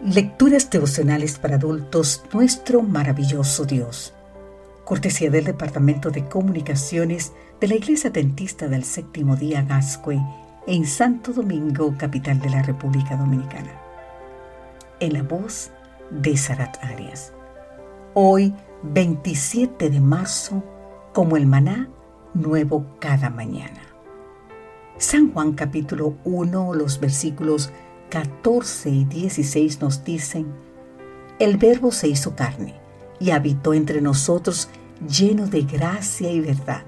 Lecturas devocionales para adultos, nuestro maravilloso Dios. Cortesía del Departamento de Comunicaciones de la Iglesia Dentista del Séptimo Día Gascue en Santo Domingo, capital de la República Dominicana. En la voz de Sarat Arias. Hoy, 27 de marzo, como el maná nuevo cada mañana. San Juan capítulo 1, los versículos 14 y 16 nos dicen, el verbo se hizo carne y habitó entre nosotros lleno de gracia y verdad.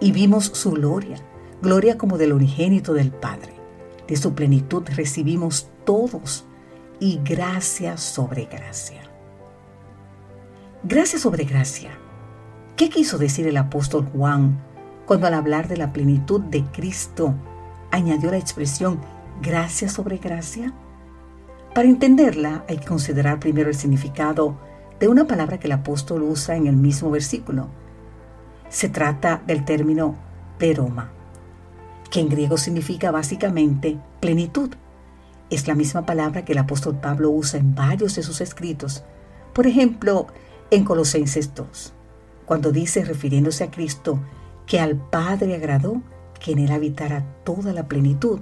Y vimos su gloria, gloria como del unigénito del Padre. De su plenitud recibimos todos y gracia sobre gracia. Gracia sobre gracia. ¿Qué quiso decir el apóstol Juan cuando al hablar de la plenitud de Cristo añadió la expresión gracia sobre gracia? Para entenderla hay que considerar primero el significado de una palabra que el apóstol usa en el mismo versículo. Se trata del término peroma, que en griego significa básicamente plenitud. Es la misma palabra que el apóstol Pablo usa en varios de sus escritos, por ejemplo, en Colosenses 2, cuando dice, refiriéndose a Cristo, que al Padre agradó que en él habitara toda la plenitud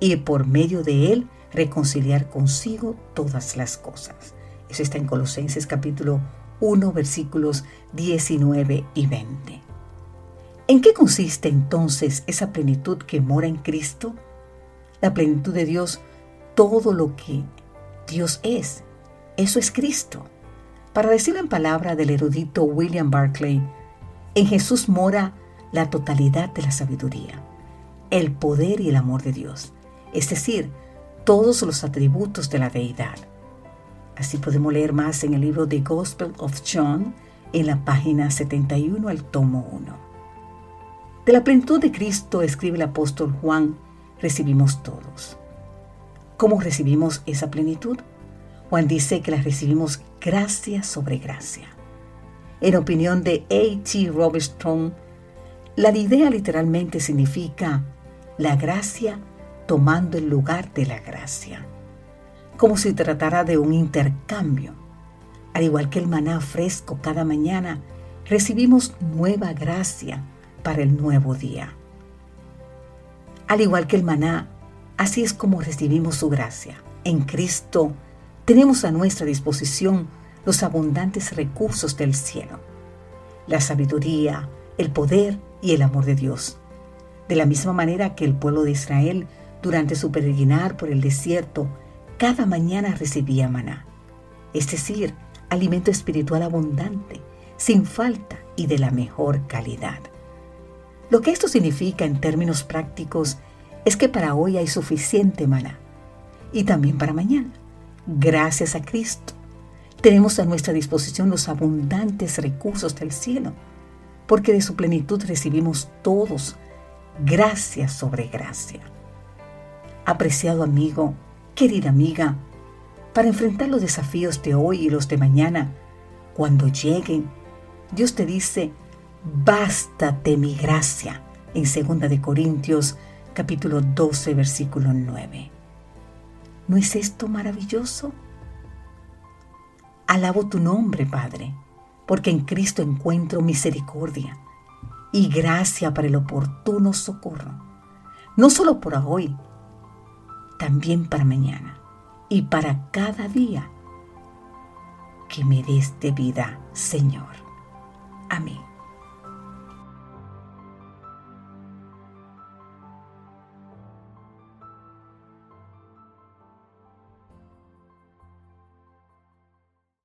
y por medio de él reconciliar consigo todas las cosas. Eso está en Colosenses capítulo 1 versículos 19 y 20. ¿En qué consiste entonces esa plenitud que mora en Cristo? La plenitud de Dios, todo lo que Dios es, eso es Cristo. Para decirlo en palabra del erudito William Barclay, en Jesús mora la totalidad de la sabiduría, el poder y el amor de Dios es decir, todos los atributos de la deidad. Así podemos leer más en el libro The Gospel of John, en la página 71 al tomo 1. De la plenitud de Cristo, escribe el apóstol Juan, recibimos todos. ¿Cómo recibimos esa plenitud? Juan dice que la recibimos gracia sobre gracia. En opinión de A.T. Robertson, la idea literalmente significa la gracia tomando el lugar de la gracia, como si tratara de un intercambio. Al igual que el maná fresco cada mañana, recibimos nueva gracia para el nuevo día. Al igual que el maná, así es como recibimos su gracia. En Cristo tenemos a nuestra disposición los abundantes recursos del cielo, la sabiduría, el poder y el amor de Dios. De la misma manera que el pueblo de Israel durante su peregrinar por el desierto, cada mañana recibía maná, es decir, alimento espiritual abundante, sin falta y de la mejor calidad. Lo que esto significa en términos prácticos es que para hoy hay suficiente maná y también para mañana. Gracias a Cristo, tenemos a nuestra disposición los abundantes recursos del cielo, porque de su plenitud recibimos todos gracia sobre gracia apreciado amigo, querida amiga, para enfrentar los desafíos de hoy y los de mañana, cuando lleguen, Dios te dice, bástate mi gracia, en 2 de Corintios capítulo 12 versículo 9. ¿No es esto maravilloso? Alabo tu nombre, Padre, porque en Cristo encuentro misericordia y gracia para el oportuno socorro, no solo por hoy, también para mañana y para cada día que me des de vida, Señor. Amén.